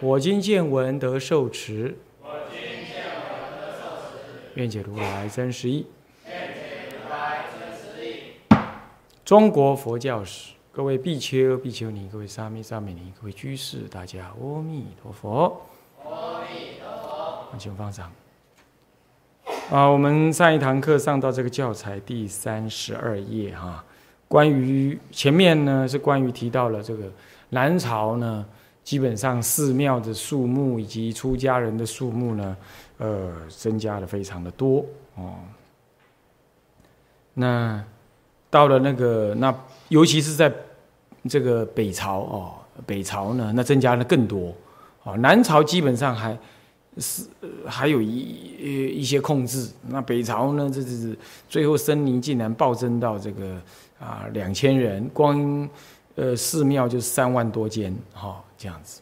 我今见闻得受持。我今见闻得受持愿解如来真实义。中国佛教史，各位比丘、比丘尼，各位沙弥、沙弥尼，各位居士，大家阿弥陀佛。阿弥陀佛。请放掌。啊，我们上一堂课上到这个教材第三十二页哈，关于前面呢是关于提到了这个南朝呢，基本上寺庙的数目以及出家人的数目呢，呃，增加的非常的多哦。那到了那个那，尤其是在这个北朝哦，北朝呢，那增加的更多哦。南朝基本上还。是还有一一些控制，那北朝呢，这是最后僧尼竟然暴增到这个啊两千人，光呃寺庙就三万多间哈这样子，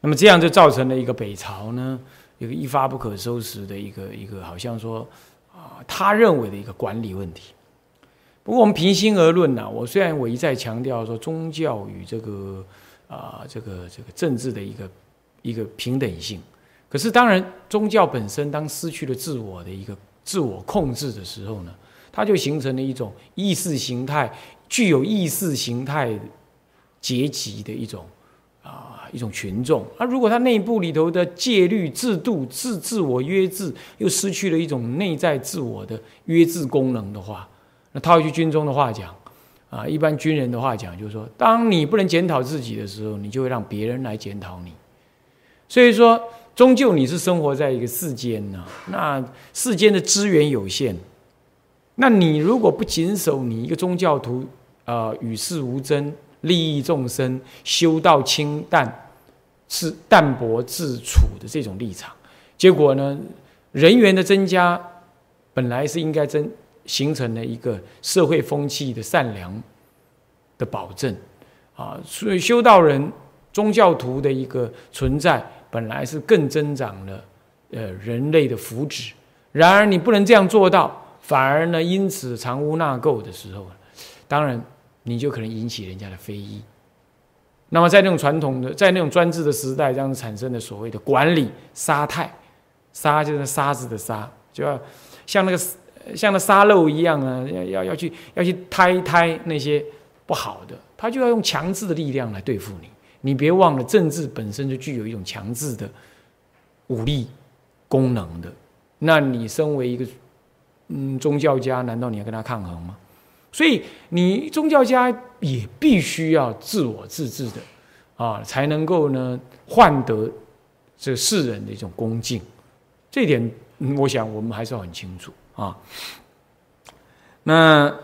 那么这样就造成了一个北朝呢一个一发不可收拾的一个一个好像说啊他认为的一个管理问题。不过我们平心而论呢，我虽然我一再强调说宗教与这个啊这个这个政治的一个一个平等性。可是，当然，宗教本身当失去了自我的一个自我控制的时候呢，它就形成了一种意识形态，具有意识形态阶级的一种啊一种群众。那如果他内部里头的戒律制度自自我约制又失去了一种内在自我的约制功能的话，那套一句军中的话讲啊，一般军人的话讲，就是说，当你不能检讨自己的时候，你就会让别人来检讨你。所以说。终究你是生活在一个世间呢，那世间的资源有限，那你如果不谨守你一个宗教徒，呃，与世无争，利益众生，修道清淡，是淡泊自处的这种立场，结果呢，人员的增加，本来是应该增形成了一个社会风气的善良的保证，啊，所以修道人、宗教徒的一个存在。本来是更增长了，呃，人类的福祉。然而你不能这样做到，反而呢，因此藏污纳垢的时候，当然你就可能引起人家的非议。那么在那种传统的，在那种专制的时代，这样产生的所谓的管理沙太，沙就是沙子的沙，就要像那个像那沙漏一样啊，要要要去要去胎胎那些不好的，他就要用强制的力量来对付你。你别忘了，政治本身就具有一种强制的武力功能的。那你身为一个嗯宗教家，难道你要跟他抗衡吗？所以你宗教家也必须要自我自治的啊，才能够呢换得这世人的一种恭敬。这点，我想我们还是要很清楚啊。那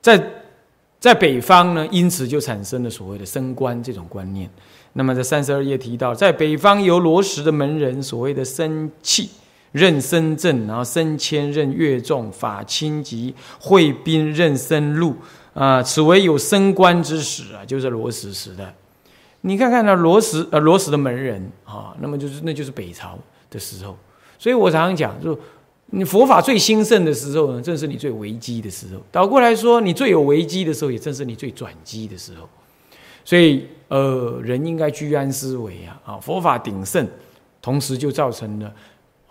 在。在北方呢，因此就产生了所谓的升官这种观念。那么在三十二页提到，在北方由罗什的门人所谓的升气任升正，然后升迁任乐众，法清及会宾任升禄啊，此为有升官之始啊，就是罗什时代。你看看那罗什呃罗什的门人啊，那么就是那就是北朝的时候。所以我常常讲就。你佛法最兴盛的时候呢，正是你最危机的时候。倒过来说，你最有危机的时候，也正是你最转机的时候。所以，呃，人应该居安思危啊！啊，佛法鼎盛，同时就造成了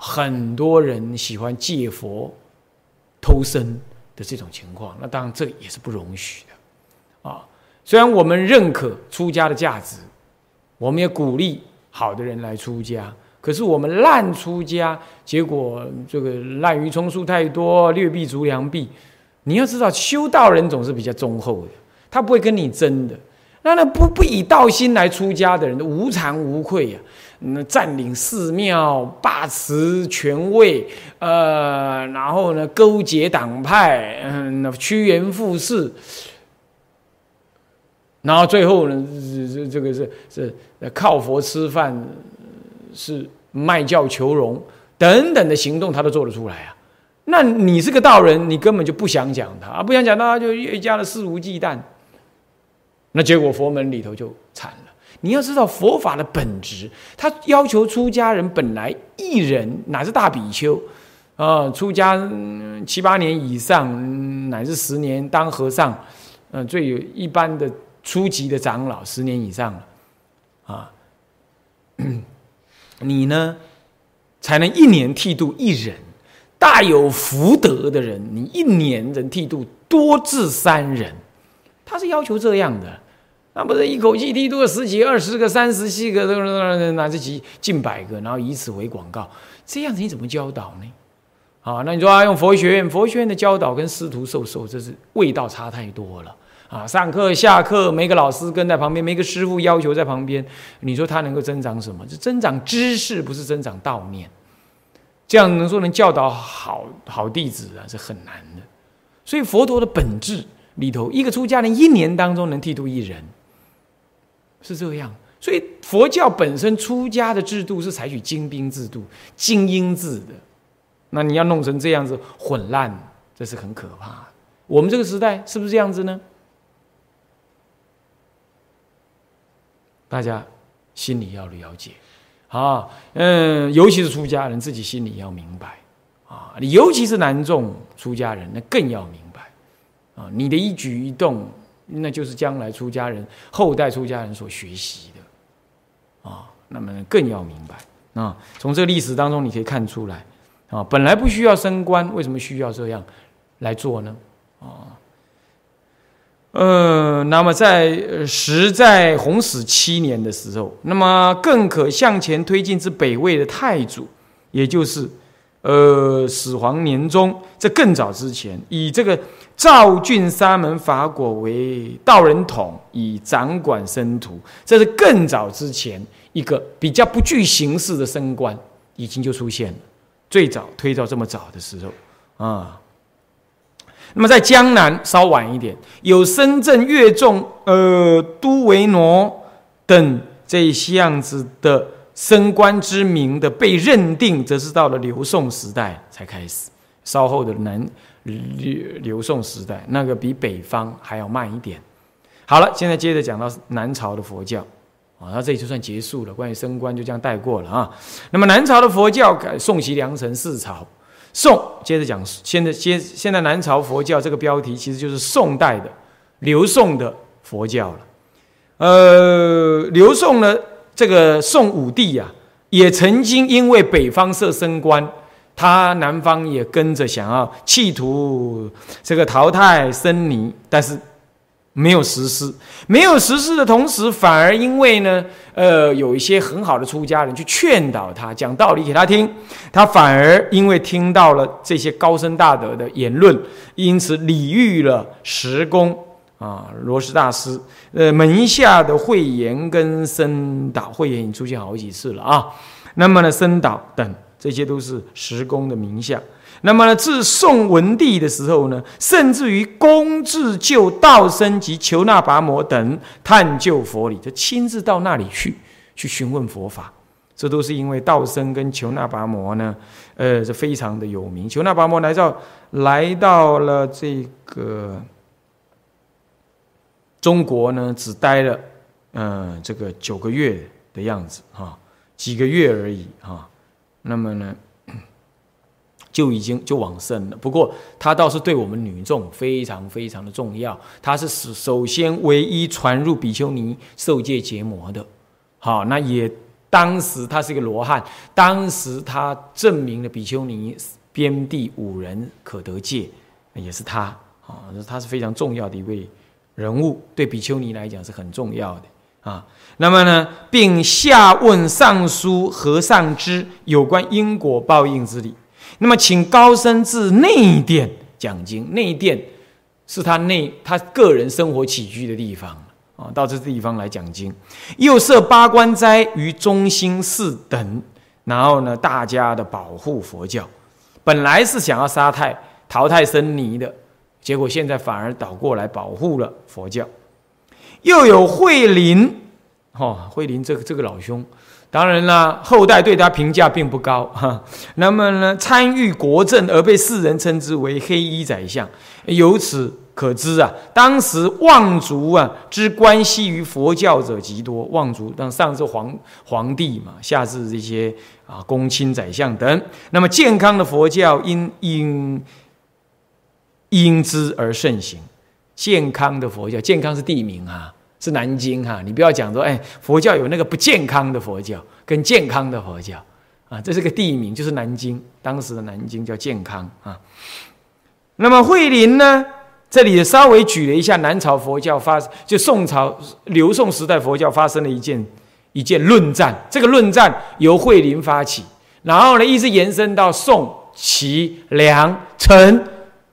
很多人喜欢借佛偷生的这种情况。那当然，这也是不容许的啊。虽然我们认可出家的价值，我们也鼓励好的人来出家。可是我们滥出家，结果这个滥竽充数太多，劣币逐良币。你要知道，修道人总是比较忠厚的，他不会跟你争的。那那不不以道心来出家的人，无惭无愧呀。那占领寺庙，把持权位，呃，然后呢，勾结党派，嗯，趋炎附势，然后最后呢，这这这个是是靠佛吃饭。是卖教求荣等等的行动，他都做得出来啊。那你是个道人，你根本就不想讲他，不想讲他，就越加的肆无忌惮。那结果佛门里头就惨了。你要知道佛法的本质，他要求出家人本来一人乃是大比丘，啊，出家七八年以上，乃至十年当和尚，嗯，最有一般的初级的长老十年以上了，啊，你呢才能一年剃度一人，大有福德的人，你一年人剃度多至三人，他是要求这样的。那不是一口气剃度十几、二十个、三十几个，乃至几近百个，然后以此为广告，这样子你怎么教导呢？啊，那你说啊，用佛学院，佛学院的教导跟师徒授受，这是味道差太多了啊！上课下课，每个老师跟在旁边，每个师傅要求在旁边，你说他能够增长什么？是增长知识，不是增长道念。这样能说能教导好好弟子啊，是很难的。所以佛陀的本质里头，一个出家人一年当中能剃度一人。是这样，所以佛教本身出家的制度是采取精兵制度、精英制的。那你要弄成这样子混乱，这是很可怕。我们这个时代是不是这样子呢？大家心里要了解啊，嗯，尤其是出家人自己心里要明白啊，尤其是男众出家人，那更要明白啊，你的一举一动。那就是将来出家人后代出家人所学习的啊，那么更要明白啊。从这个历史当中，你可以看出来啊，本来不需要升官，为什么需要这样来做呢？啊，呃，那么在时在弘始七年的时候，那么更可向前推进至北魏的太祖，也就是呃始皇年中，这更早之前，以这个。赵郡沙门法果为道人统，以掌管僧徒，这是更早之前一个比较不具形式的升官，已经就出现了。最早推到这么早的时候啊，那么在江南稍晚一点，有深圳越众、呃都维挪等这些样子的升官之名的被认定，则是到了刘宋时代才开始。稍后的南。刘刘宋时代，那个比北方还要慢一点。好了，现在接着讲到南朝的佛教啊，那这里就算结束了。关于升官就这样带过了啊。那么南朝的佛教，宋齐梁陈四朝，宋接着讲，现在接现在南朝佛教这个标题其实就是宋代的刘宋的佛教了。呃，刘宋呢，这个宋武帝呀，也曾经因为北方设升官。他南方也跟着想要企图这个淘汰僧尼，但是没有实施。没有实施的同时，反而因为呢，呃，有一些很好的出家人去劝导他，讲道理给他听，他反而因为听到了这些高深大德的言论，因此礼遇了十公啊，罗什大师，呃，门下的慧言跟僧导，慧言已经出现好几次了啊。那么呢，僧导等。这些都是十公的名相。那么呢，自宋文帝的时候呢，甚至于公自救道生及求那跋摩等探究佛理，就亲自到那里去去询问佛法。这都是因为道生跟求那跋摩呢，呃，是非常的有名。求那跋摩来到来到了这个中国呢，只待了嗯这个九个月的样子哈，几个月而已哈。那么呢，就已经就往生了。不过他倒是对我们女众非常非常的重要。他是首首先唯一传入比丘尼受戒结魔的。好，那也当时他是一个罗汉，当时他证明了比丘尼边地五人可得戒，也是他。啊，他是非常重要的一位人物，对比丘尼来讲是很重要的。啊，那么呢，并下问尚书和尚之有关因果报应之理。那么，请高僧至内殿讲经。内殿是他内他个人生活起居的地方啊，到这地方来讲经。又设八关斋于中心寺等，然后呢，大家的保护佛教。本来是想要杀太淘汰僧尼的，结果现在反而倒过来保护了佛教。又有慧林，哈，慧林这个这个老兄，当然啦，后代对他评价并不高哈。那么呢，参与国政而被世人称之为黑衣宰相，由此可知啊，当时望族啊之关系于佛教者极多。望族当上至皇皇帝嘛，下至这些啊公卿宰相等。那么健康的佛教因因因之而盛行。健康的佛教，健康是地名啊。是南京哈，你不要讲说，哎，佛教有那个不健康的佛教跟健康的佛教啊，这是个地名，就是南京，当时的南京叫健康啊。那么慧林呢，这里稍微举了一下南朝佛教发，就宋朝刘宋时代佛教发生了一件一件论战，这个论战由慧林发起，然后呢一直延伸到宋、齐、梁、陈，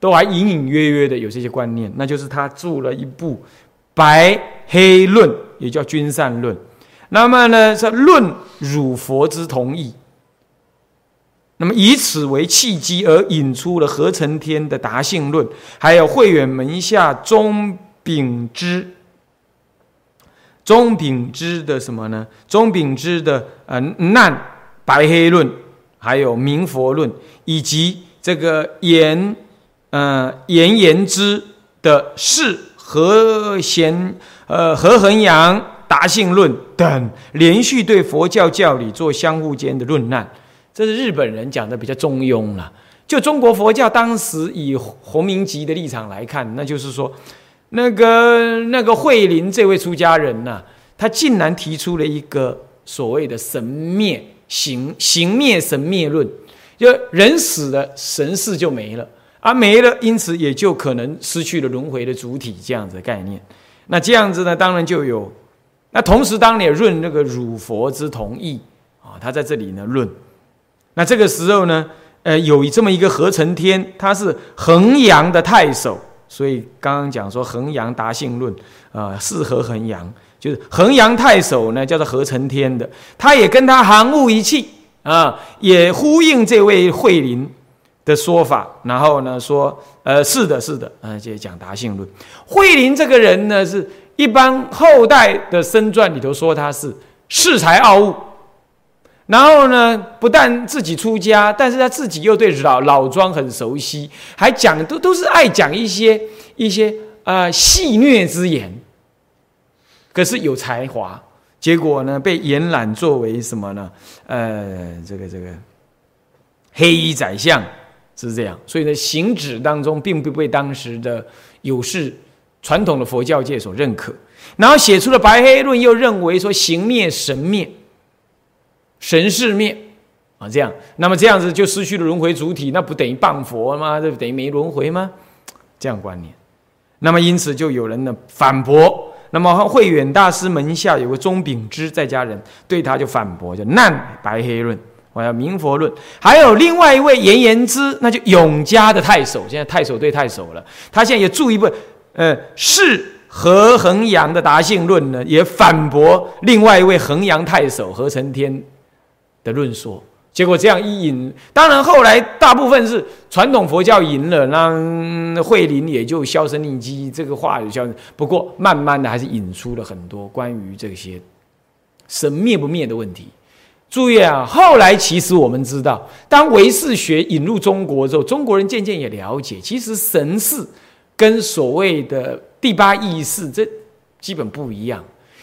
都还隐隐约约的有这些观念，那就是他著了一部。白黑论也叫均善论，那么呢是论儒佛之同义，那么以此为契机而引出了何成天的达性论，还有慧远门下钟秉之、钟秉之的什么呢？钟秉之的呃难白黑论，还有明佛论，以及这个言呃严言之的释。和贤呃和衡阳达性论等，连续对佛教教理做相互间的论难，这是日本人讲的比较中庸了。就中国佛教当时以洪明集的立场来看，那就是说，那个那个慧林这位出家人呐，他竟然提出了一个所谓的神灭行行灭神灭论，就人死了，神事就没了。而没了，因此也就可能失去了轮回的主体这样子的概念。那这样子呢，当然就有。那同时，当然也论那个汝佛之同意啊，他在这里呢论。那这个时候呢，呃，有这么一个何成天，他是衡阳的太守，所以刚刚讲说衡阳达性论啊，是何衡阳，就是衡阳太守呢，叫做何成天的，他也跟他行物一气啊，也呼应这位慧林。的说法，然后呢说，呃，是的，是的，嗯，就讲达性论。慧林这个人呢，是一般后代的生传里头说他是恃才傲物，然后呢，不但自己出家，但是他自己又对老老庄很熟悉，还讲都都是爱讲一些一些呃戏谑之言。可是有才华，结果呢被延揽作为什么呢？呃，这个这个黑衣宰相。是这样，所以呢，行止当中并不被当时的有事传统的佛教界所认可。然后写出了白黑论，又认为说行灭神灭，神是灭啊，这样，那么这样子就失去了轮回主体，那不等于谤佛吗？这不等于没轮回吗？这样观念。那么因此就有人呢反驳。那么慧远大师门下有个钟秉之在家人，对他就反驳，就难白黑论。我要明佛论，还有另外一位严言之，那就永嘉的太守，现在太守对太守了。他现在也注一部，呃，是何衡阳的达性论呢，也反驳另外一位衡阳太守何承天的论说。结果这样一引，当然后来大部分是传统佛教赢了，那慧林也就销声匿迹，这个话也消。不过慢慢的还是引出了很多关于这些神灭不灭的问题。注意啊！后来其实我们知道，当唯识学引入中国之后，中国人渐渐也了解，其实神事跟所谓的第八意识这基本不一样。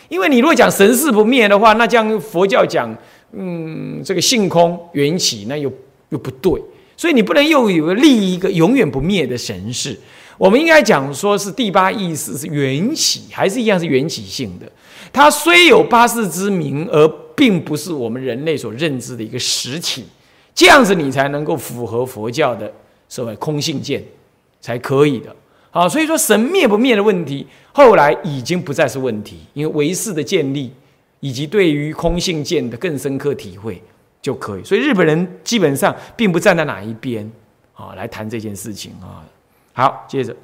因为你如果讲神事不灭的话，那将佛教讲嗯这个性空缘起，那又又不对。所以你不能又有立一个永远不灭的神事。我们应该讲说是第八意识是缘起，还是一样是缘起性的。它虽有八世之名而。并不是我们人类所认知的一个实体，这样子你才能够符合佛教的所谓空性见，才可以的。好，所以说神灭不灭的问题，后来已经不再是问题，因为唯识的建立以及对于空性见的更深刻体会就可以。所以日本人基本上并不站在哪一边啊来谈这件事情啊。好，接着。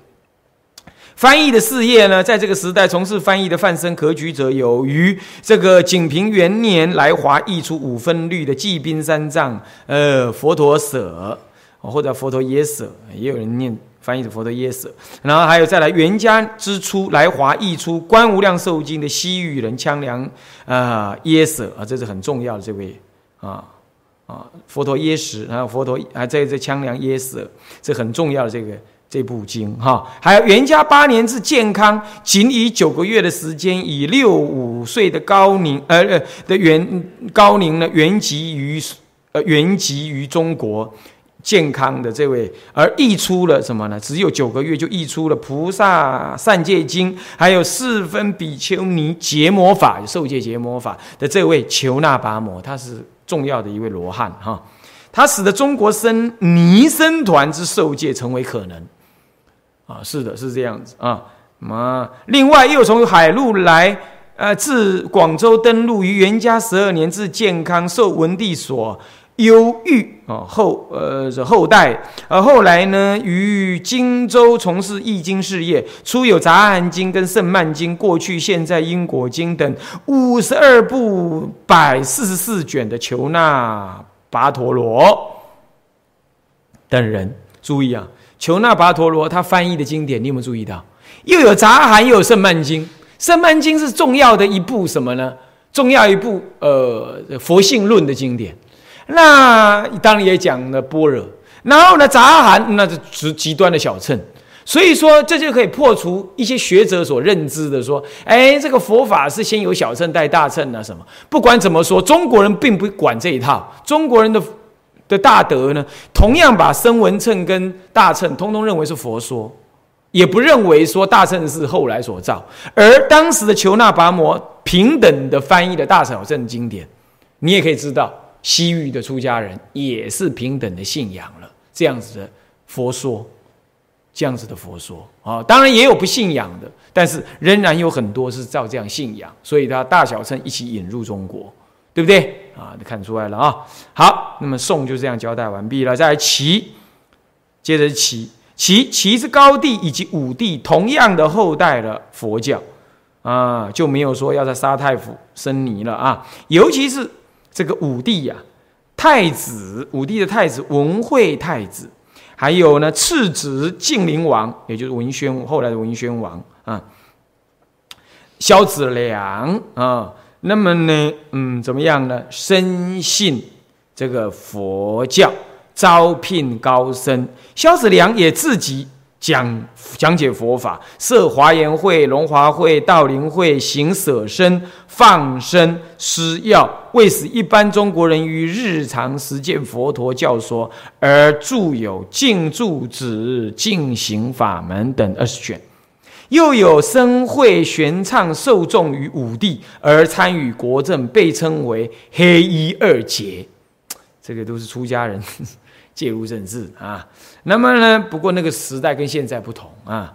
翻译的事业呢，在这个时代从事翻译的范生可举者，有于这个景平元年来华译出五分律的《济宾三藏》呃佛陀舍或者佛陀耶舍，也有人念翻译的佛陀耶舍。然后还有再来元家之初来华译出《观无量寿经》的西域人羌良啊耶舍啊，这是很重要的这位啊啊佛陀耶识，然后佛陀还在这羌良耶舍，这很重要的这个。这部经哈，还有元嘉八年至健康，仅以九个月的时间，以六五岁的高龄，呃呃的元高龄呢，原籍于呃原籍于中国健康的这位，而译出了什么呢？只有九个月就译出了《菩萨善戒经》，还有四分比丘尼结魔法、受戒结魔法的这位求那跋摩，他是重要的一位罗汉哈，他使得中国僧尼僧团之受戒成为可能。啊，是的，是这样子啊。嘛，另外又从海路来，呃，自广州登陆于元嘉十二年，至健康受文帝所优遇啊。后呃后代，而后来呢，于荆州从事易经事业，出有《杂含经》跟《圣曼经》，过去现在《因果经》等五十二部百四十四卷的求那跋陀罗等人，注意啊。求那跋陀罗他翻译的经典，你有没有注意到？又有杂含，又有圣曼经。圣曼经是重要的一部什么呢？重要一部呃佛性论的经典。那当然也讲了般若。然后呢，杂含那是极端的小乘。所以说，这就可以破除一些学者所认知的说：哎，这个佛法是先有小乘带大乘啊什么？不管怎么说，中国人并不管这一套。中国人的。的大德呢，同样把声闻乘跟大乘通通认为是佛说，也不认为说大乘是后来所造。而当时的求那跋摩平等的翻译的大小乘经典，你也可以知道，西域的出家人也是平等的信仰了这样子的佛说，这样子的佛说啊，当然也有不信仰的，但是仍然有很多是照这样信仰，所以他大小乘一起引入中国。对不对啊？你看出来了啊。好，那么宋就这样交代完毕了。再来齐，接着齐，齐齐是高帝以及武帝同样的后代的佛教啊，就没有说要在沙太府生泥了啊。尤其是这个武帝呀，太子武帝的太子文惠太子，还有呢次子晋灵王，也就是文宣后来的文宣王啊，萧子良啊。那么呢，嗯，怎么样呢？深信这个佛教，招聘高僧。萧子良也自己讲讲解佛法，设华严会、龙华会、道林会，行舍身、放生、施药，为使一般中国人于日常实践佛陀教说，而著有《净住子净行法门》等二十卷。又有僧会玄唱受众于武帝而参与国政，被称为黑衣二杰，这个都是出家人 介入政治啊。那么呢，不过那个时代跟现在不同啊。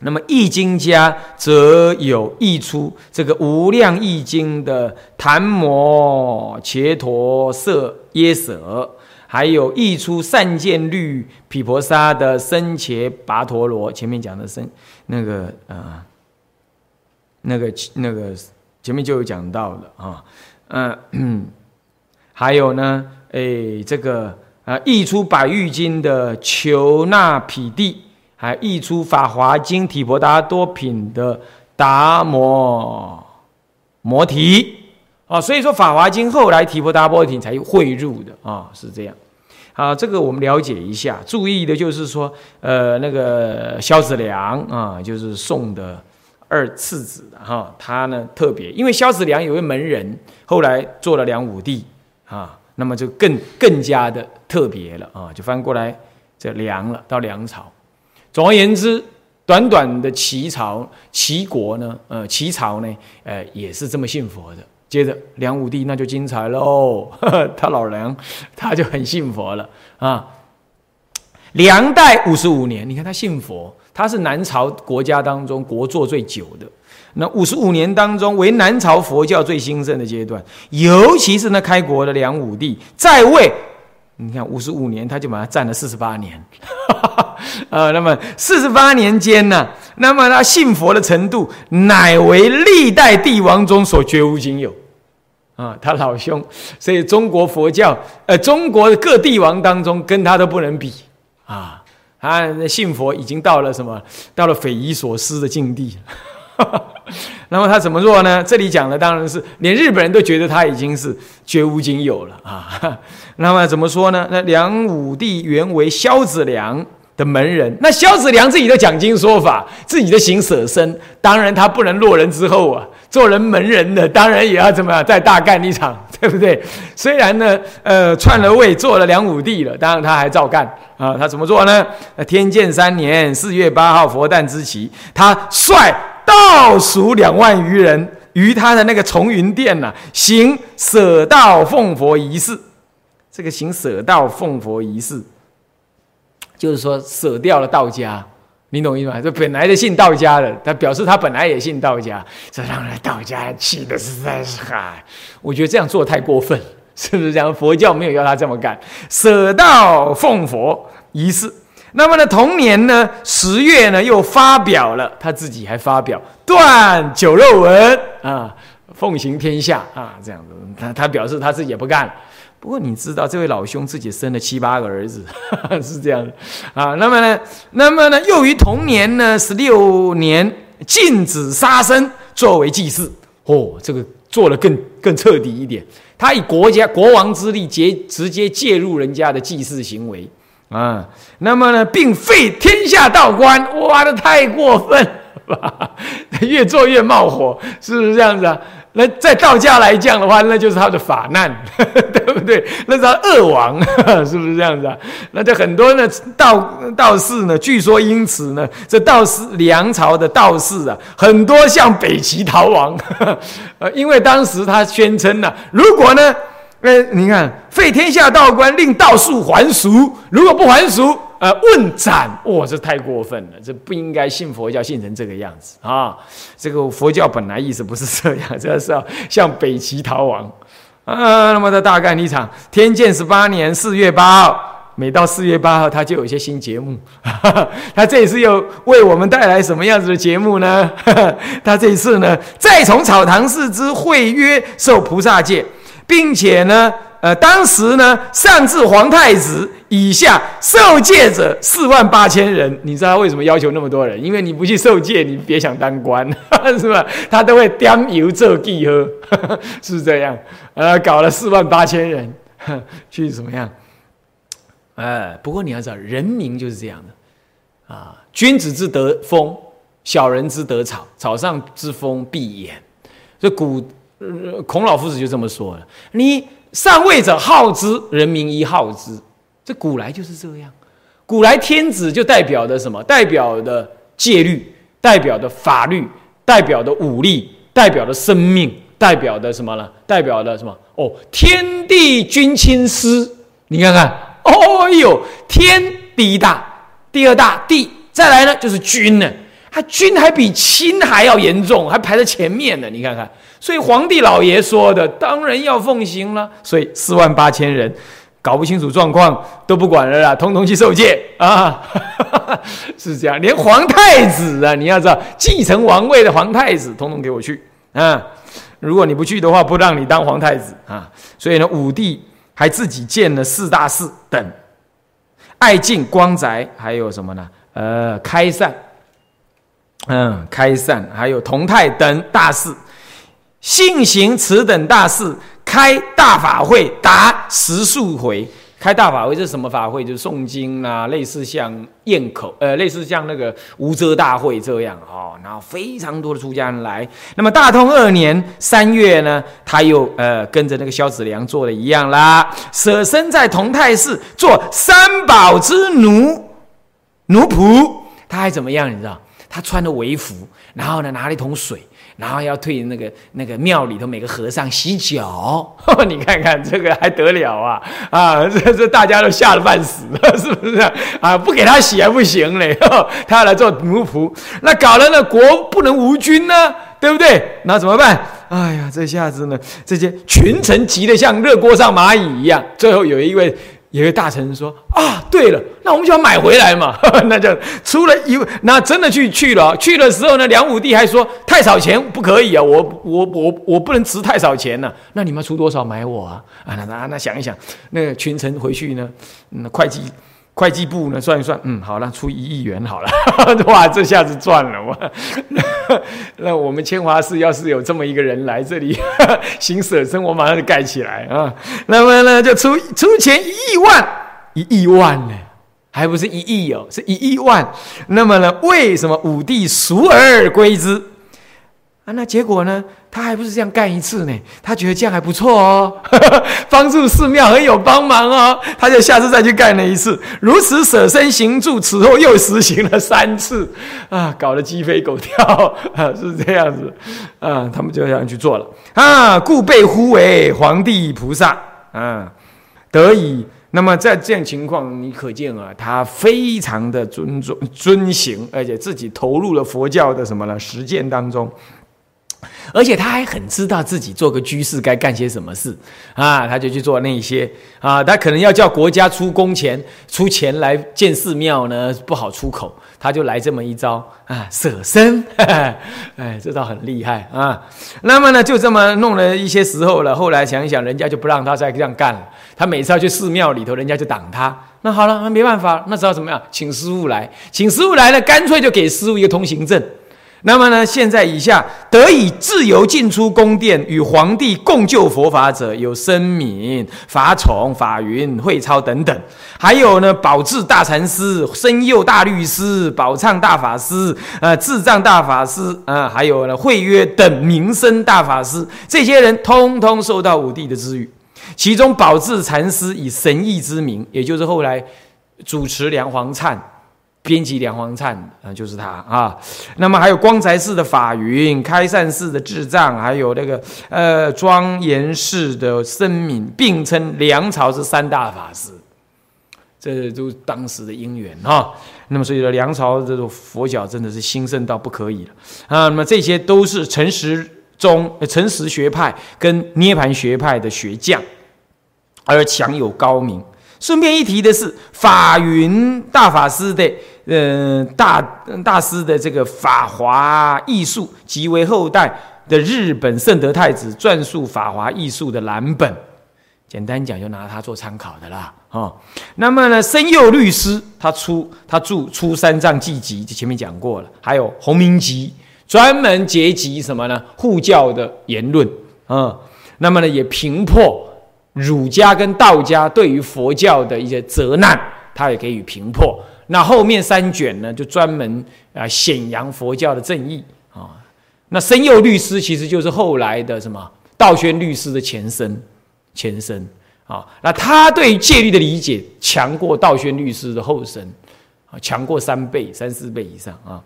那么易经家则有译出这个无量易经的檀摩伽陀舍耶舍。还有译出善见律毗婆沙的僧伽跋陀罗，前面讲的僧那个啊，那个那个前面就有讲到了啊，嗯，还有呢，哎，这个啊，译出百喻经的求那毗地，还译出法华经提婆达多品的达摩摩提啊，所以说法华经后来提婆达多品才汇入的啊，是这样。好，这个我们了解一下。注意的就是说，呃，那个萧子良啊，就是宋的二次子哈，他呢特别，因为萧子良有位门人，后来做了梁武帝啊，那么就更更加的特别了啊，就翻过来这梁了，到梁朝。总而言之，短短的齐朝，齐国呢，呃，齐朝呢，呃，也是这么信佛的。接着，梁武帝那就精彩喽，他老梁他就很信佛了啊。梁代五十五年，你看他信佛，他是南朝国家当中国祚最久的。那五十五年当中，为南朝佛教最兴盛的阶段，尤其是那开国的梁武帝在位，你看五十五年他就把他占了四十八年，呃，那么四十八年间呢，那么他信佛的程度，乃为历代帝王中所绝无仅有。啊，他老兄，所以中国佛教，呃，中国的各帝王当中跟他都不能比啊。他信佛已经到了什么？到了匪夷所思的境地。那么他怎么做呢？这里讲的当然是连日本人都觉得他已经是绝无仅有了啊。那么怎么说呢？那梁武帝原为萧子良的门人，那萧子良自己的讲经说法，自己的行舍身，当然他不能落人之后啊。做人门人的，当然也要怎么样，再大干一场，对不对？虽然呢，呃，篡了位，做了梁武帝了，当然他还照干啊。他怎么做呢？天监三年四月八号佛诞之期，他率倒数两万余人于他的那个崇云殿呐，行舍道奉佛仪式。这个行舍道奉佛仪式，就是说舍掉了道家。你懂意思吗？这本来的信道家的，他表示他本来也信道家，这让人道家气的实在是嗨！我觉得这样做太过分，是不是这样？佛教没有要他这么干，舍道奉佛仪式。那么呢，同年呢，十月呢，又发表了他自己还发表断酒肉文啊，奉行天下啊，这样子，他他表示他自己也不干。不过你知道，这位老兄自己生了七八个儿子，是这样的啊。那么呢，那么呢，又于同年呢，十六年禁止杀生作为祭祀。哦，这个做的更更彻底一点。他以国家国王之力，接直接介入人家的祭祀行为啊。那么呢，并废天下道官，哇，这太过分了吧？越做越冒火，是不是这样子啊？那在道家来讲的话，那就是他的法难，对不对？那是他恶王，是不是这样子啊？那这很多呢道道士呢，据说因此呢，这道士梁朝的道士啊，很多向北齐逃亡，呃，因为当时他宣称呢，如果呢，呃，你看废天下道官，令道术还俗，如果不还俗。呃，问斩哇，这太过分了，这不应该信佛教信成这个样子啊！这个佛教本来意思不是这样，这是要 向北齐逃亡啊。那么他大干一场，天监十八年四月八号，每到四月八号，他就有一些新节目。他这一次又为我们带来什么样子的节目呢？他这一次呢，再从草堂寺之会约受菩萨戒，并且呢。呃，当时呢，上至皇太子以下受戒者四万八千人。你知道他为什么要求那么多人？因为你不去受戒，你别想当官，是吧？他都会点油做地喝，是这样。呃，搞了四万八千人 去怎么样？哎，不过你要知道，人民就是这样的啊。君子之德风，小人之德草。草上之风必偃。这古孔老夫子就这么说了。你。上位者好之，人民亦好之。这古来就是这样。古来天子就代表的什么？代表的戒律，代表的法律，代表的武力，代表的生命，代表的什么呢？代表的什么？哦，天地君亲师。你看看，哦呦，天第一大，第二大地，再来呢就是君呢。他君还比亲还要严重，还排在前面呢。你看看。所以皇帝老爷说的当然要奉行了，所以四万八千人搞不清楚状况都不管了啦，通通去受戒啊！是这样，连皇太子啊，你要知道继承王位的皇太子，通通给我去啊！如果你不去的话，不让你当皇太子啊！所以呢，武帝还自己建了四大寺等，爱敬光宅，还有什么呢？呃，开善，嗯，开善，还有同泰等大寺。信行此等大事，开大法会达十数回。开大法会是什么法会？就是诵经啊，类似像宴口，呃，类似像那个无遮大会这样哦。然后非常多的出家人来。那么大通二年三月呢，他又呃跟着那个萧子良做的一样啦，舍身在同泰寺做三宝之奴奴仆。他还怎么样？你知道？他穿着为服，然后呢拿了一桶水。然后要退那个那个庙里头每个和尚洗脚，你看看这个还得了啊啊！这这大家都吓得半死，是不是啊？不给他洗还不行嘞，他要来做奴仆，那搞了那国不能无君呢，对不对？那怎么办？哎呀，这下子呢，这些群臣急得像热锅上蚂蚁一样。最后有一位有个大臣说啊，对了，那我们就要买回来嘛。那就出了一，那真的去去了。去的时候呢，梁武帝还说太少钱不可以啊，我我我我不能值太少钱呢。那你们出多少买我啊？啊，那那那想一想，那个群臣回去呢，那会计。会计部呢算一算，嗯，好了，出一亿元好了，哇，这下子赚了哇！那我们清华市要是有这么一个人来这里 行舍身，我马上就盖起来啊。那么呢，就出出钱一亿万，一亿万呢，还不是一亿哦，是一亿万。那么呢，为什么武帝赎而归之？啊，那结果呢？他还不是这样干一次呢？他觉得这样还不错哦，帮助寺庙很有帮忙哦，他就下次再去干了一次。如此舍身行住，此后又实行了三次，啊，搞得鸡飞狗跳啊，是这样子啊，他们就这样去做了啊，故被呼为皇帝菩萨啊，得以。那么在这样情况，你可见啊，他非常的尊重遵行，而且自己投入了佛教的什么呢？实践当中。而且他还很知道自己做个居士该干些什么事啊，他就去做那些啊，他可能要叫国家出工钱、出钱来建寺庙呢，不好出口，他就来这么一招啊，舍身，哎，这倒很厉害啊。那么呢，就这么弄了一些时候了，后来想一想，人家就不让他再这样干了。他每次要去寺庙里头，人家就挡他。那好了，那没办法，那只好怎么样？请师傅来，请师傅来了，干脆就给师傅一个通行证。那么呢？现在以下得以自由进出宫殿与皇帝共救佛法者，有僧敏、法宠、法云、慧超等等；还有呢，宝智大禅师、生佑大律师、宝畅大法师、呃，智障大法师啊，还有呢，慧约等名声大法师，这些人通通受到武帝的知遇。其中宝智禅师以神意之名，也就是后来主持梁皇忏。编辑梁皇灿啊，就是他啊。那么还有光才寺的法云，开善寺的智障，还有那个呃庄严寺的僧敏，并称梁朝是三大法师。这都当时的因缘啊。那么所以说，梁朝这种佛教真的是兴盛到不可以了啊。那么这些都是陈实宗、陈实学派跟涅盘学派的学将，而享有高明。顺便一提的是，法云大法师的。嗯，大大师的这个法华艺术，即为后代的日本圣德太子撰述法华艺术的蓝本。简单讲，就拿它做参考的啦。啊，那么呢，生佑律师他出他著出三藏记集，就前面讲过了。还有弘明集，专门结集什么呢？护教的言论啊。那么呢，也平破儒家跟道家对于佛教的一些责难，他也给予平破。那后面三卷呢，就专门啊显扬佛教的正义啊。那生佑律师其实就是后来的什么道宣律师的前身，前身啊。那他对戒律的理解强过道宣律师的后身啊，强过三倍、三四倍以上啊。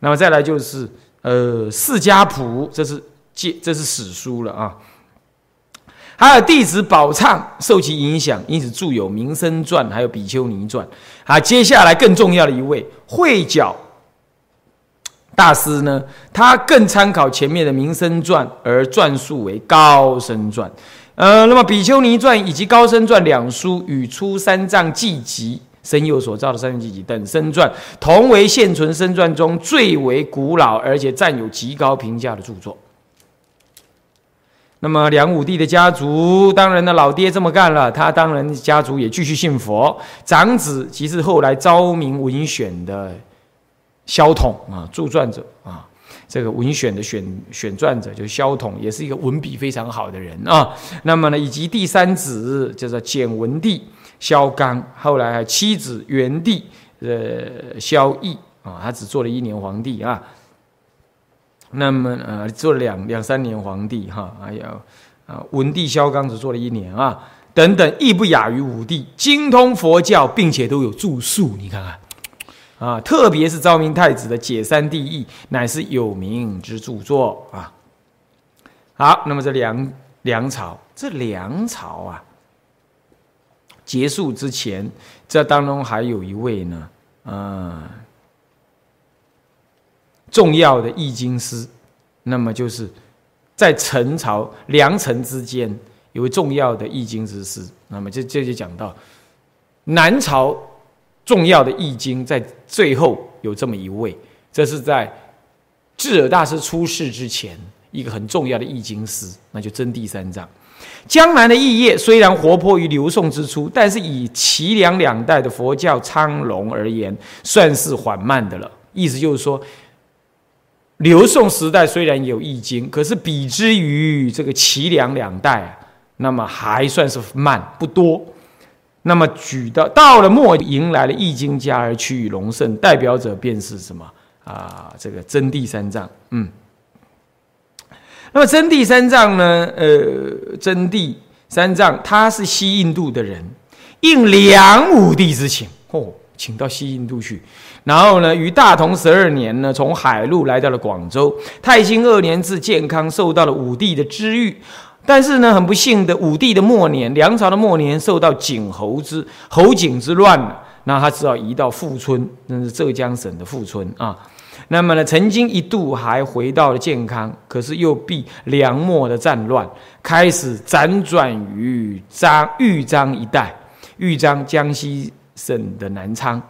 那么再来就是呃释迦谱，这是戒，这是史书了啊。还有弟子宝畅受其影响，因此著有《名声传》还有《比丘尼传》。啊，接下来更重要的一位慧角大师呢，他更参考前面的《名声传》而撰述为《高僧传》。呃，那么《比丘尼传》以及《高僧传》两书与《出三藏记集》生佑所造的《三藏记集》等僧传，同为现存僧传中最为古老而且占有极高评价的著作。那么梁武帝的家族，当然呢，老爹这么干了，他当然家族也继续信佛。长子即是后来昭明文选的萧统啊，著传者啊，这个文选的选选传者就是萧统，也是一个文笔非常好的人啊。那么呢，以及第三子叫做简文帝萧纲，后来妻子元帝呃萧绎啊，他只做了一年皇帝啊。那么呃，做了两两三年皇帝哈，还有啊文帝萧纲只做了一年啊，等等，亦不亚于武帝，精通佛教，并且都有著述。你看看啊，特别是昭明太子的《解三谛义》，乃是有名之著作啊。好，那么这梁梁朝，这梁朝啊，结束之前，这当中还有一位呢，啊。重要的易经师，那么就是在陈朝梁陈之间有重要的易经之师，那么这这就讲到南朝重要的易经在最后有这么一位，这是在智尔大师出世之前一个很重要的易经师，那就真第三藏。江南的异业虽然活泼于刘宋之初，但是以齐梁两代的佛教昌隆而言，算是缓慢的了。意思就是说，刘宋时代虽然有易经，可是比之于这个齐梁两代，那么还算是慢不多。那么举到到了末，迎来了易经家而趋于隆盛，代表者便是什么啊？这个真谛三藏，嗯。那么真谛三藏呢？呃，真谛三藏他是西印度的人，应梁武帝之请，哦，请到西印度去。然后呢，于大同十二年呢，从海路来到了广州。太兴二年至健康，受到了武帝的知遇。但是呢，很不幸的，武帝的末年，梁朝的末年，受到景侯之侯景之乱了，那他只好移到富春，那是浙江省的富春啊。那么呢，曾经一度还回到了健康，可是又避梁末的战乱，开始辗转于张豫章一带，豫章江西省的南昌，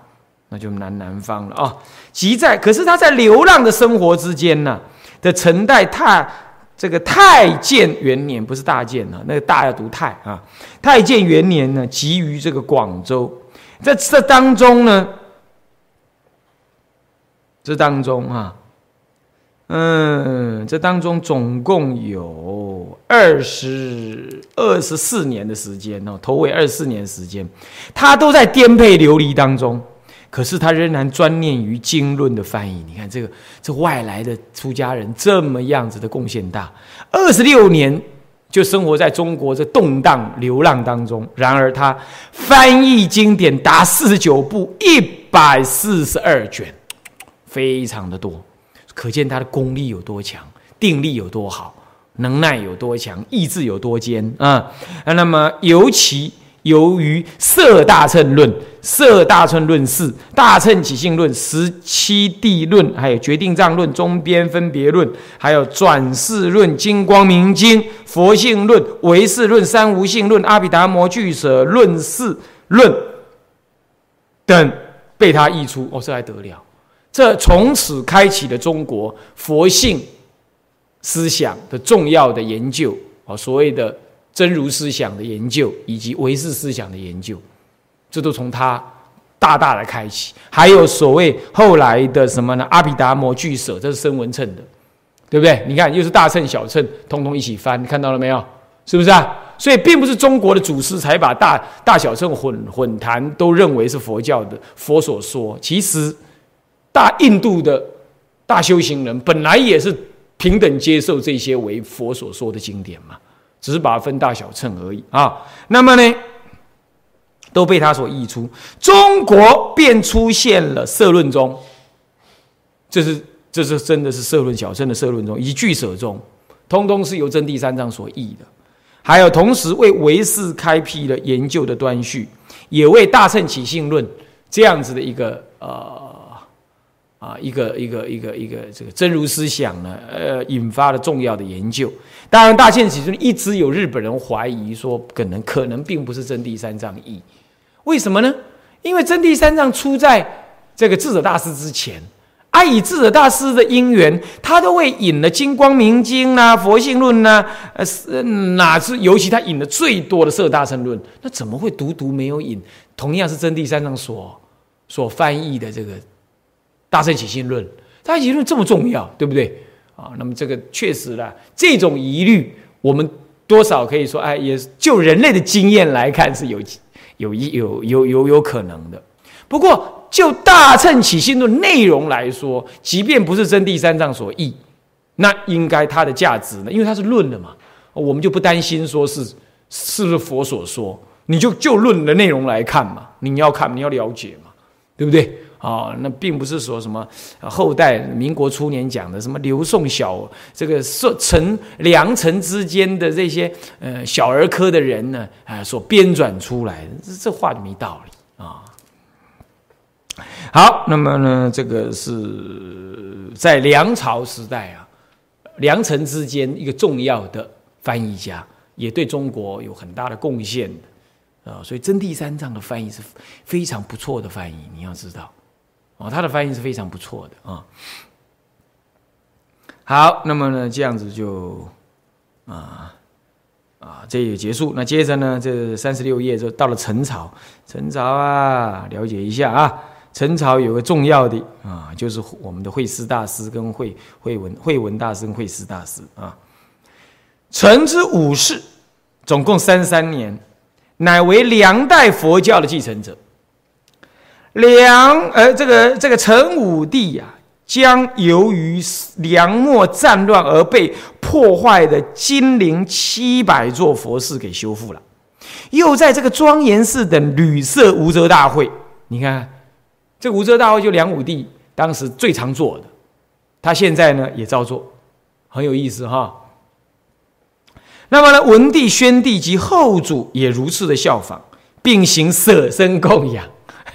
那就南南方了啊。即在，可是他在流浪的生活之间呢，的陈代太这个太建元年，不是大建啊，那个大要读太啊。太建元年呢，集于这个广州，在这当中呢。这当中啊，嗯，这当中总共有二十二十四年的时间哦，头尾二十四年时间，他都在颠沛流离当中，可是他仍然专念于经论的翻译。你看这个这外来的出家人这么样子的贡献大，二十六年就生活在中国这动荡流浪当中，然而他翻译经典达四十九部，一百四十二卷。非常的多，可见他的功力有多强，定力有多好，能耐有多强，意志有多坚啊！那么，尤其由于《色大乘论》《色大乘论释》《大乘起性论》《十七地论》还有《决定藏论》《中边分别论》还有《转世论》《金光明经》《佛性论》《唯识论》《三无性论》《阿毗达摩俱舍论四论》等被他译出，哦，这还得了？这从此开启了中国佛性思想的重要的研究啊，所谓的真如思想的研究以及唯识思想的研究，这都从他大大的开启。还有所谓后来的什么呢？阿毗达摩俱舍，这是声闻称的，对不对？你看，又是大乘小乘，通通一起翻，看到了没有？是不是啊？所以，并不是中国的祖师才把大大小乘混混谈都认为是佛教的佛所说，其实。大印度的大修行人本来也是平等接受这些为佛所说的经典嘛，只是把它分大小乘而已啊。那么呢，都被他所译出，中国便出现了社论中，这是这是真的是社论小乘的社论中，以及俱舍中，通通是由真谛三藏所译的。还有同时为唯识开辟了研究的端绪，也为大乘起信论这样子的一个呃。啊，一个一个一个一个这个真如思想呢，呃，引发了重要的研究。当然，大宪起中一直有日本人怀疑说，可能可能并不是真谛三藏译。为什么呢？因为真谛三藏出在这个智者大师之前，啊，以智者大师的因缘，他都会引了《金光明经》呐，《佛性论》呐，呃，是哪是？尤其他引的最多的《色大乘论》，那怎么会独独没有引？同样是真谛三藏所所翻译的这个。大乘起信论，大乘起信论这么重要，对不对啊？那么这个确实呢，这种疑虑，我们多少可以说，哎，也就人类的经验来看是有有一有有有有可能的。不过就大乘起信论内容来说，即便不是真谛三藏所译，那应该它的价值呢？因为它是论的嘛，我们就不担心说是是不是佛所说，你就就论的内容来看嘛，你要看你要了解嘛，对不对？啊，那并不是说什么后代民国初年讲的什么刘宋小这个宋陈梁陈之间的这些呃小儿科的人呢啊所编撰出来的，这这话就没道理啊。好，那么呢，这个是在梁朝时代啊，梁陈之间一个重要的翻译家，也对中国有很大的贡献的啊，所以真谛三藏的翻译是非常不错的翻译，你要知道，哦，他的翻译是非常不错的啊。好，那么呢，这样子就啊啊，这也结束。那接着呢，这三十六页就到了陈朝。陈朝啊，了解一下啊，陈朝有个重要的啊，就是我们的慧思大师跟慧慧文慧文大师跟慧思大师啊。陈之武士，总共三十三年。乃为梁代佛教的继承者。梁，呃，这个这个陈武帝呀，将由于梁末战乱而被破坏的金陵七百座佛寺给修复了，又在这个庄严寺等屡设无遮大会。你看，这无遮大会就梁武帝当时最常做的，他现在呢也照做，很有意思哈。那么呢，文帝、宣帝及后主也如此的效仿，并行舍身供养，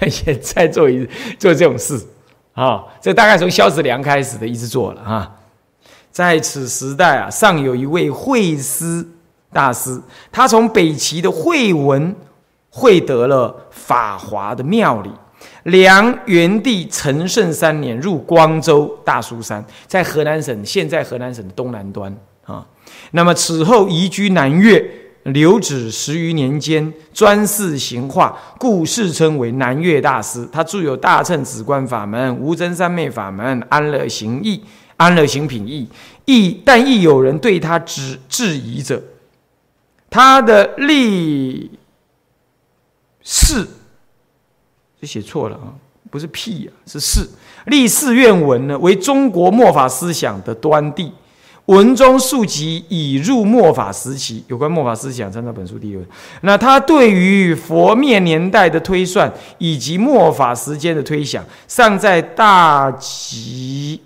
也在做一做这种事啊。这大概从萧子良开始的，一直做了啊。在此时代啊，尚有一位慧思大师，他从北齐的慧文会得了法华的妙理。梁元帝成圣三年，入光州大苏山，在河南省，现在河南省的东南端啊。那么此后移居南越，留止十余年间，专事行化，故世称为南岳大师。他著有《大乘止观法门》《无真三昧法门》《安乐行义》《安乐行品义》。亦但亦有人对他质质疑者，他的立誓，这写错了啊，不是屁啊，是誓立誓愿文呢，为中国末法思想的端地。文中述及已入末法时期，有关末法思想，参照本书第六。那他对于佛灭年代的推算，以及末法时间的推想，尚在大吉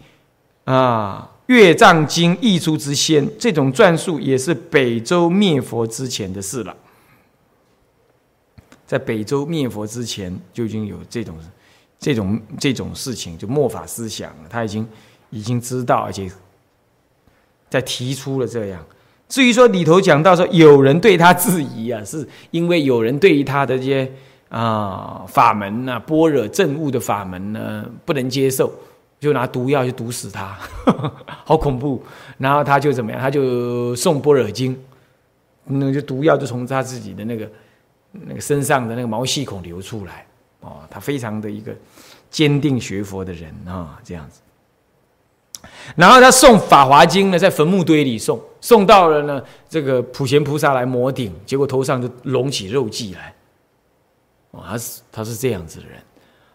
啊月藏经译出之先，这种传述也是北周灭佛之前的事了。在北周灭佛之前，就已经有这种这种这种事情，就末法思想，他已经已经知道，而且。在提出了这样，至于说里头讲到说有人对他质疑啊，是因为有人对于他的这些啊法门呐、般若正悟的法门呢不能接受，就拿毒药去毒死他，好恐怖。然后他就怎么样？他就送般若经，那就毒药就从他自己的那个那个身上的那个毛细孔流出来。哦，他非常的一个坚定学佛的人啊，这样子。然后他送《法华经》呢，在坟墓堆里送，送到了呢，这个普贤菩萨来摩顶，结果头上就隆起肉髻来。哦，他是他是这样子的人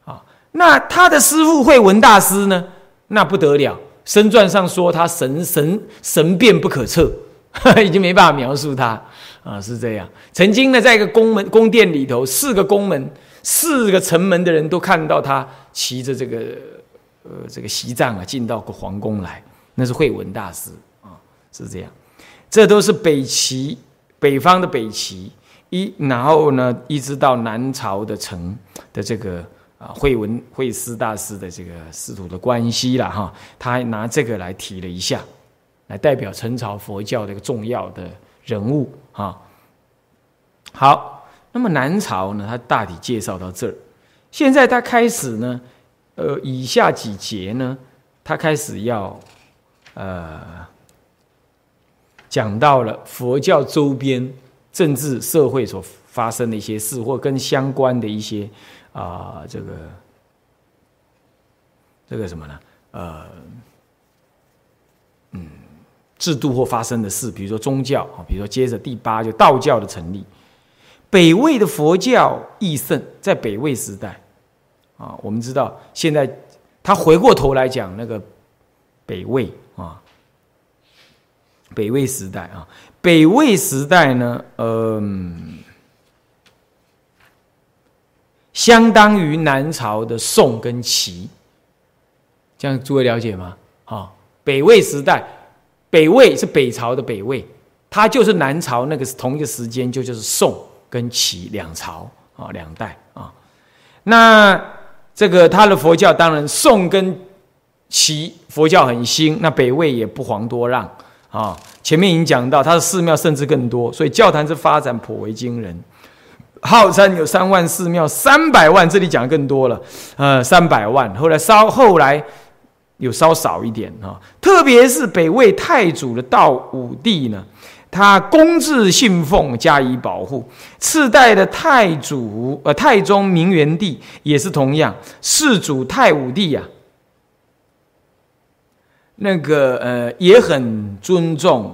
啊。那他的师父慧文大师呢，那不得了，身传上说他神神神变不可测，已经没办法描述他啊，是这样。曾经呢，在一个宫门宫殿里头，四个宫门、四个城门的人都看到他骑着这个。呃，这个西藏啊，进到个皇宫来，那是慧文大师啊，是这样。这都是北齐北方的北齐一，然后呢，一直到南朝的城的这个啊，慧文慧思大师的这个师徒的关系了哈。他还拿这个来提了一下，来代表陈朝佛教的一个重要的人物哈。好，那么南朝呢，他大体介绍到这儿，现在他开始呢。呃，以下几节呢，他开始要，呃，讲到了佛教周边政治社会所发生的一些事，或跟相关的一些啊，这个这个什么呢？呃，嗯，制度或发生的事，比如说宗教啊，比如说接着第八就道教的成立，北魏的佛教义盛，在北魏时代。啊，我们知道现在他回过头来讲那个北魏啊，北魏时代啊，北魏时代呢，嗯，相当于南朝的宋跟齐，这样诸位了解吗？啊，北魏时代，北魏是北朝的北魏，它就是南朝那个同一个时间，就就是宋跟齐两朝啊，两代啊，那。这个他的佛教当然宋跟齐佛教很兴，那北魏也不遑多让啊。前面已经讲到，他的寺庙甚至更多，所以教坛之发展颇为惊人。号称有三万寺庙，三百万，这里讲更多了，呃，三百万。后来稍后来有稍少一点啊，特别是北魏太祖的道武帝呢，他公自信奉，加以保护。次代的太祖，呃，太宗明元帝也是同样，世祖太武帝呀。那个呃也很尊重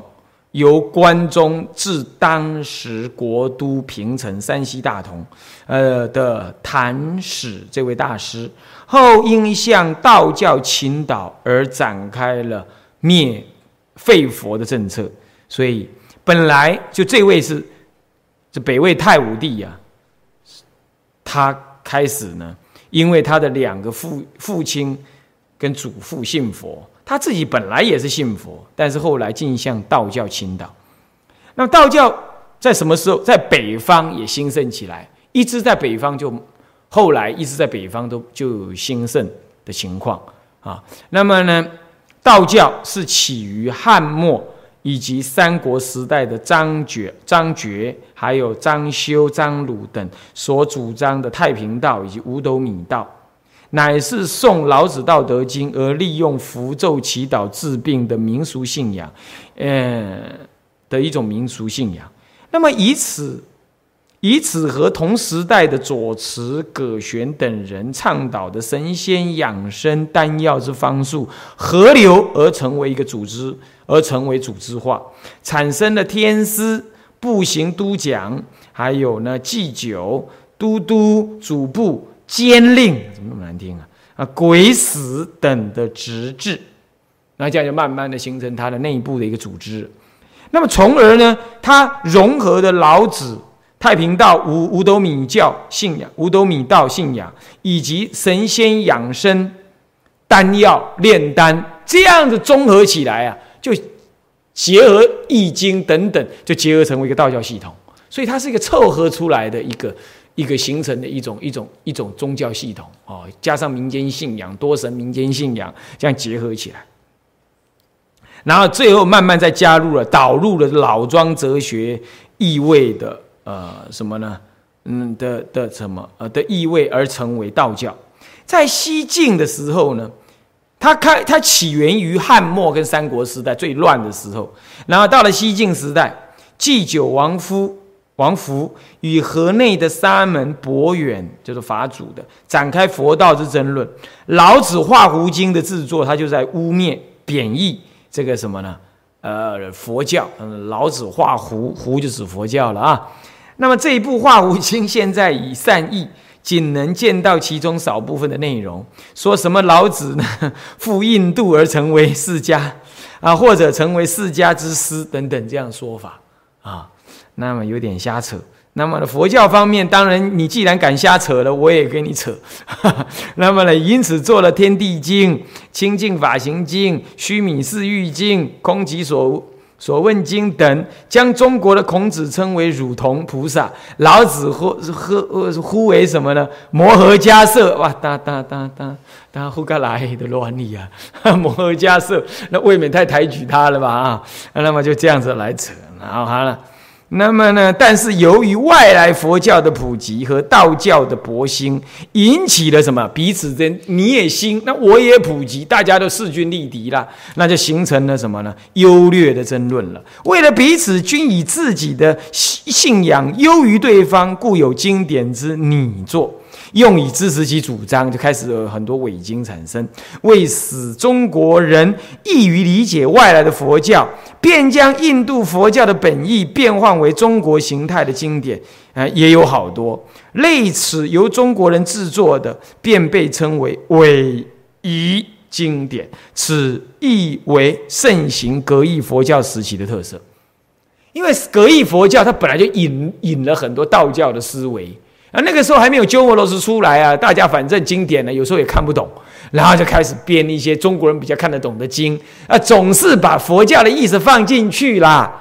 由关中至当时国都平城山西大同，呃的谭史这位大师，后因向道教倾倒而展开了灭废佛的政策，所以本来就这位是这北魏太武帝呀，他开始呢，因为他的两个父父亲跟祖父信佛。他自己本来也是信佛，但是后来竟向道教倾倒。那道教在什么时候在北方也兴盛起来？一直在北方就后来一直在北方都就有兴盛的情况啊。那么呢，道教是起于汉末以及三国时代的张觉、张觉，还有张修、张鲁等所主张的太平道以及五斗米道。乃是诵老子《道德经》而利用符咒祈祷治病的民俗信仰，呃的一种民俗信仰。那么以此以此和同时代的左慈、葛玄等人倡导的神仙养生丹药之方术合流，而成为一个组织，而成为组织化，产生了天师、步行都讲，还有呢祭酒、都督、主部。监令怎么那么难听啊？啊，鬼使等的职制，那这样就慢慢的形成它的内部的一个组织。那么从而呢，它融合的老子、太平道、五五斗米教信仰、五斗米道信仰，以及神仙养生、丹药炼丹这样子综合起来啊，就结合易经等等，就结合成为一个道教系统。所以它是一个凑合出来的一个。一个形成的一种一种一种宗教系统哦，加上民间信仰多神民间信仰这样结合起来，然后最后慢慢再加入了导入了老庄哲学意味的呃什么呢？嗯的的什么呃的意味而成为道教。在西晋的时候呢，它开它起源于汉末跟三国时代最乱的时候，然后到了西晋时代，祭酒王夫。王福与河内的沙门博远，就是法主的，展开佛道之争论。老子画胡经的制作，他就在污蔑、贬义这个什么呢？呃，佛教。嗯，老子画胡，胡就指佛教了啊。那么这一部画胡经，现在以善意，仅能见到其中少部分的内容。说什么老子呢？赴印度而成为释迦啊，或者成为释迦之师等等这样说法啊。那么有点瞎扯。那么，佛教方面，当然你既然敢瞎扯了，我也跟你扯。那么呢，因此做了《天地经》《清净法行经》《须弥四欲经》《空即所所问经》等，将中国的孔子称为汝童菩萨，老子呼呼呼为什么呢？摩诃迦叶。哇，哒哒哒哒哒，呼个来的乱理啊！摩诃迦叶，那未免太抬举他了吧？啊，那么就这样子来扯，然后好了。那么呢？但是由于外来佛教的普及和道教的博兴，引起了什么彼此间你也兴，那我也普及，大家都势均力敌了，那就形成了什么呢？优劣的争论了。为了彼此均以自己的信仰优于对方，故有经典之拟作。用以支持其主张，就开始有很多伪经产生，为使中国人易于理解外来的佛教，便将印度佛教的本意变换为中国形态的经典，啊，也有好多类似由中国人制作的，便被称为伪夷经典。此亦为盛行格义佛教时期的特色，因为格义佛教它本来就引引了很多道教的思维。啊，那个时候还没有鸠摩罗什出来啊，大家反正经典呢，有时候也看不懂，然后就开始编一些中国人比较看得懂的经啊，总是把佛教的意思放进去啦，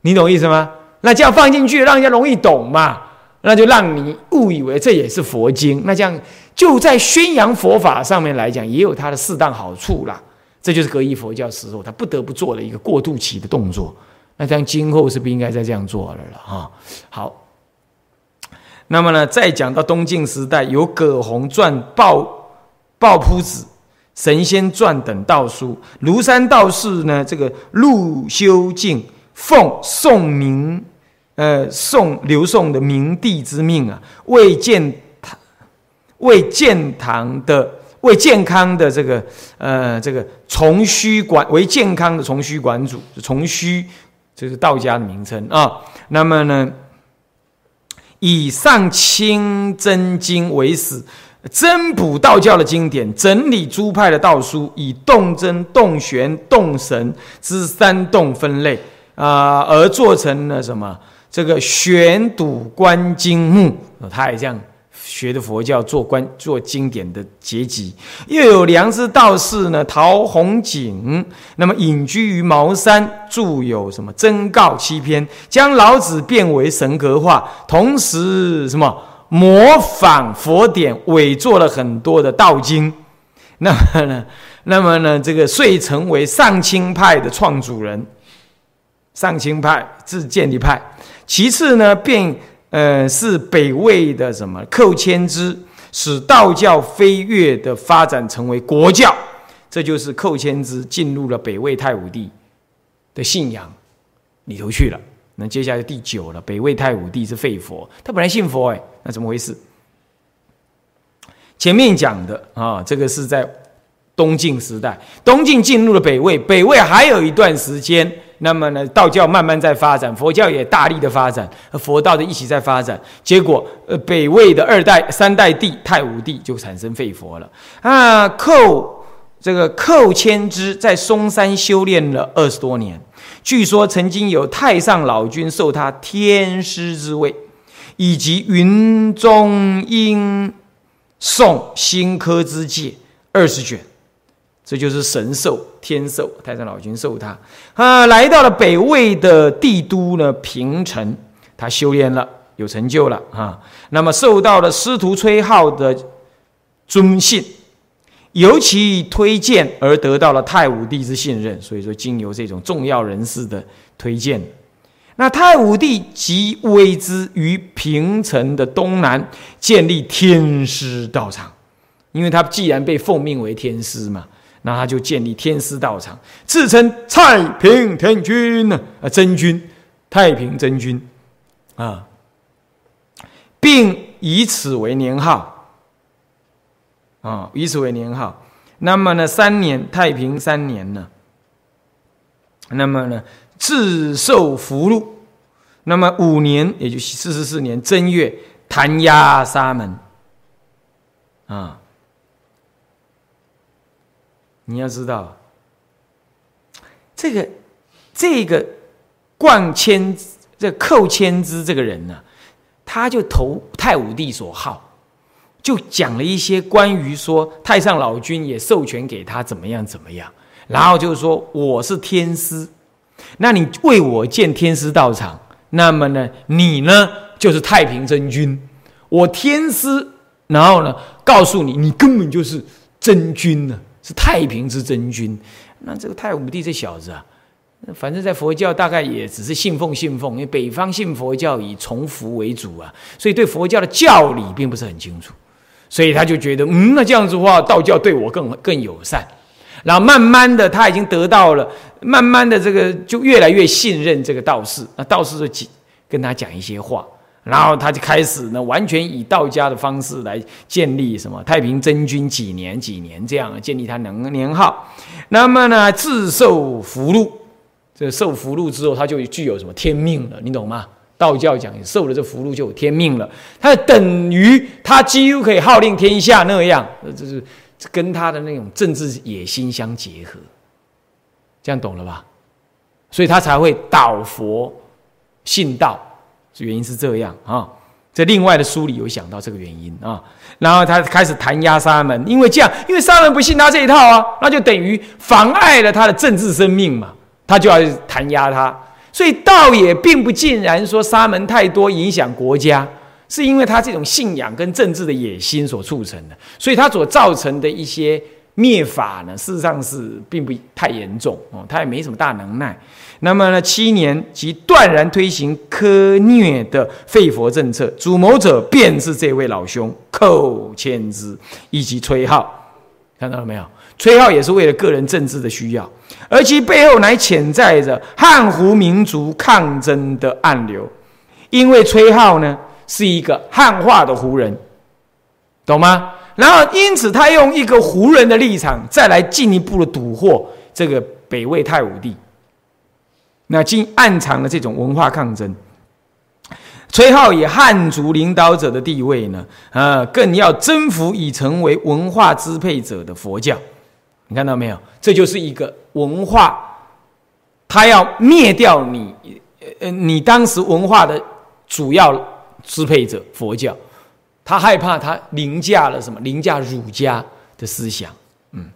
你懂意思吗？那这样放进去，让人家容易懂嘛，那就让你误以为这也是佛经，那这样就在宣扬佛法上面来讲，也有它的适当好处啦。这就是格义佛教时候他不得不做的一个过渡期的动作。那这样今后是不应该再这样做了了哈。好。那么呢，再讲到东晋时代，有葛洪传、鲍鲍铺子、神仙传等道书。庐山道士呢，这个陆修静奉宋明，呃，宋刘宋的明帝之命啊，为建堂，为建堂的，为健康的这个，呃，这个从虚管，为健康的从虚管主，从虚，这是道家的名称啊。那么呢？以上清真经为始，增补道教的经典，整理诸派的道书，以动真、动玄、动神之三动分类啊，而做成了什么？这个玄赌观经目，他也这样。学的佛教做观做经典的结集，又有良知道士呢，陶弘景，那么隐居于茅山，著有什么真告七篇，将老子变为神格化，同时什么模仿佛典，伪作了很多的道经。那么呢，那么呢，这个遂成为上清派的创主人，上清派自建立派。其次呢，便。呃，是北魏的什么寇谦之，使道教飞跃的发展成为国教，这就是寇谦之进入了北魏太武帝的信仰里头去了。那接下来第九了，北魏太武帝是废佛，他本来信佛哎，那怎么回事？前面讲的啊，这个是在东晋时代，东晋进入了北魏，北魏还有一段时间。那么呢，道教慢慢在发展，佛教也大力的发展，佛道的一起在发展。结果，呃，北魏的二代、三代帝太武帝就产生废佛了。啊，寇这个寇谦之在嵩山修炼了二十多年，据说曾经有太上老君授他天师之位，以及云中应送新科之戒二十卷。这就是神授天授，太上老君授他啊，来到了北魏的帝都呢平城，他修炼了，有成就了啊。那么受到了师徒崔浩的尊信，尤其推荐而得到了太武帝之信任。所以说，经由这种重要人士的推荐，那太武帝即为之于平城的东南建立天师道场，因为他既然被奉命为天师嘛。那他就建立天师道场，自称太平天君呢，啊，真君，太平真君，啊，并以此为年号，啊，以此为年号。那么呢，三年太平三年呢，那么呢，自受福禄。那么五年，也就四十四年正月，弹压沙门，啊。你要知道，这个这个冠千这寇千之这个人呢，他就投太武帝所好，就讲了一些关于说太上老君也授权给他怎么样怎么样，然后就是说我是天师，那你为我建天师道场，那么呢，你呢就是太平真君，我天师，然后呢告诉你，你根本就是真君呢。是太平之真君，那这个太武帝这小子啊，反正在佛教大概也只是信奉信奉，因为北方信佛教以崇福为主啊，所以对佛教的教理并不是很清楚，所以他就觉得，嗯，那这样子的话，道教对我更更友善，然后慢慢的他已经得到了，慢慢的这个就越来越信任这个道士，那道士就跟他讲一些话。然后他就开始呢，完全以道家的方式来建立什么太平真君几年几年这样建立他能年号。那么呢，自受福禄，这受福禄之后，他就具有什么天命了，你懂吗？道教讲受了这福禄就有天命了，他等于他几乎可以号令天下那样，这是跟他的那种政治野心相结合，这样懂了吧？所以他才会导佛信道。原因是这样啊，在另外的书里有想到这个原因啊，然后他开始弹压沙门，因为这样，因为沙门不信他这一套啊，那就等于妨碍了他的政治生命嘛，他就要弹压他，所以倒也并不尽然说沙门太多影响国家，是因为他这种信仰跟政治的野心所促成的，所以他所造成的一些灭法呢，事实上是并不太严重哦，他也没什么大能耐。那么呢，七年即断然推行苛虐的废佛政策，主谋者便是这位老兄寇谦之以及崔浩，看到了没有？崔浩也是为了个人政治的需要，而其背后乃潜在着汉胡民族抗争的暗流，因为崔浩呢是一个汉化的胡人，懂吗？然后因此他用一个胡人的立场，再来进一步的蛊惑这个北魏太武帝。那进暗藏了这种文化抗争，崔浩以汉族领导者的地位呢，啊，更要征服已成为文化支配者的佛教。你看到没有？这就是一个文化，他要灭掉你，呃，你当时文化的主要支配者佛教，他害怕他凌驾了什么？凌驾儒家的思想，嗯，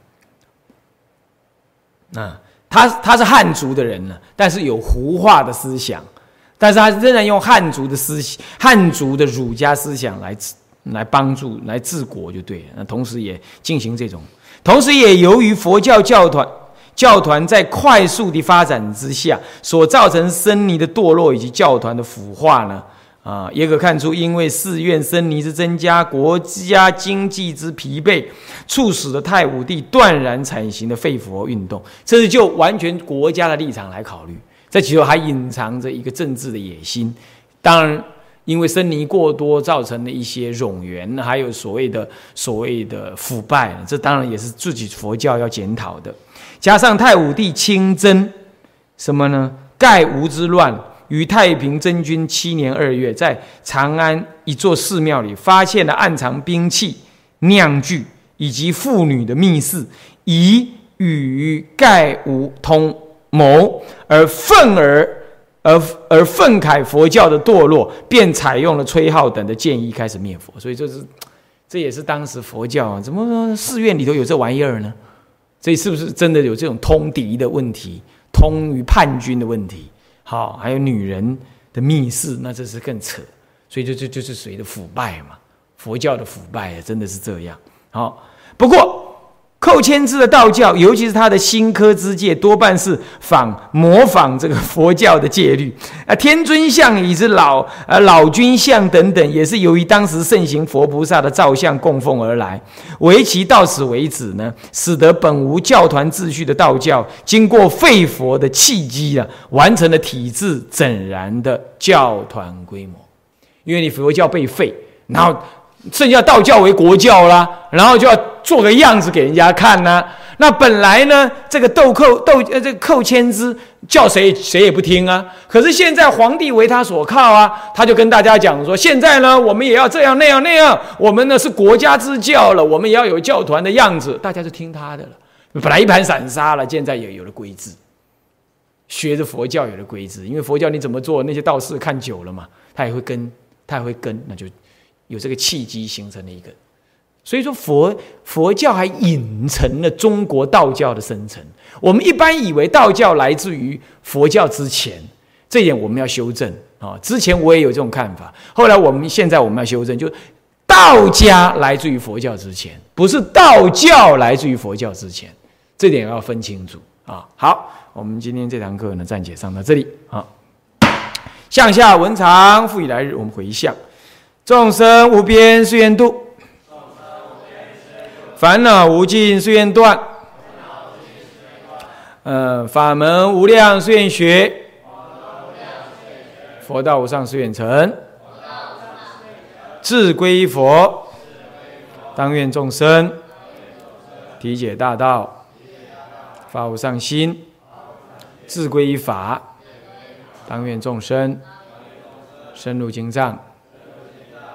啊。他他是汉族的人呢，但是有胡化的思想，但是他仍然用汉族的思想、汉族的儒家思想来来帮助、来治国就对了。那同时也进行这种，同时也由于佛教教团教团在快速的发展之下所造成僧尼的堕落以及教团的腐化呢。啊，也可看出，因为寺院僧尼之增加，国家经济之疲惫，促使了太武帝断然采行的废佛运动。这是就完全国家的立场来考虑，在其中还隐藏着一个政治的野心。当然，因为僧尼过多造成的一些冗员，还有所谓的所谓的腐败，这当然也是自己佛教要检讨的。加上太武帝亲征，什么呢？盖吴之乱。于太平真君七年二月，在长安一座寺庙里，发现了暗藏兵器、酿具以及妇女的密室，以与盖无通谋，而愤而而而愤慨佛教的堕落，便采用了崔浩等的建议，开始灭佛。所以这是，这也是当时佛教啊，怎么寺院里头有这玩意儿呢？这是不是真的有这种通敌的问题，通于叛军的问题？好，还有女人的密室，那这是更扯，所以就就就是谁的腐败嘛？佛教的腐败真的是这样。好，不过。寇谦之的道教，尤其是他的新科之戒，多半是仿模仿这个佛教的戒律 啊。天尊像以及老呃老君像等等，也是由于当时盛行佛菩萨的造像供奉而来。唯其到此为止呢，使得本无教团秩序的道教，经过废佛的契机啊，完成了体制整然的教团规模。因为你佛教被废，然后。剩下道教为国教啦，然后就要做个样子给人家看呢。那本来呢，这个斗寇斗呃，这个寇谦之叫谁谁也不听啊。可是现在皇帝为他所靠啊，他就跟大家讲说：现在呢，我们也要这样那样那样，我们呢是国家之教了，我们也要有教团的样子。大家就听他的了。本来一盘散沙了，现在也有了规制，学着佛教有了规制。因为佛教你怎么做，那些道士看久了嘛，他也会跟，他也会跟，那就。有这个契机形成的一个，所以说佛佛教还隐成了中国道教的生成。我们一般以为道教来自于佛教之前，这一点我们要修正啊。之前我也有这种看法，后来我们现在我们要修正，就道家来自于佛教之前，不是道教来自于佛教之前，这点要分清楚啊。好，我们今天这堂课呢暂且上到这里啊。向下文长，复以来日，我们回向。众生无边誓愿度，烦恼无尽誓愿断，呃，法门无量誓愿学，佛道无上誓愿成，志归佛，当愿众生。体解大道，发无上心，志归于法，当愿众生。深入经藏。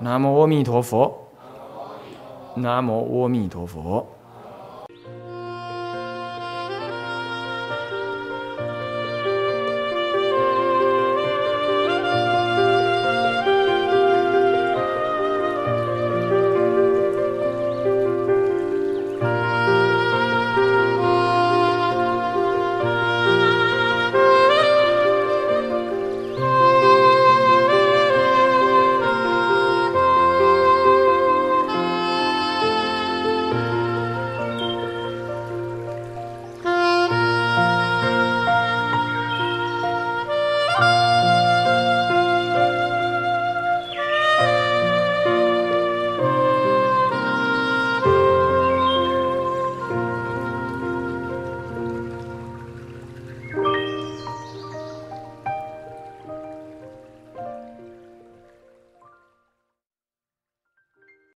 南无阿弥陀佛，南无阿弥陀佛。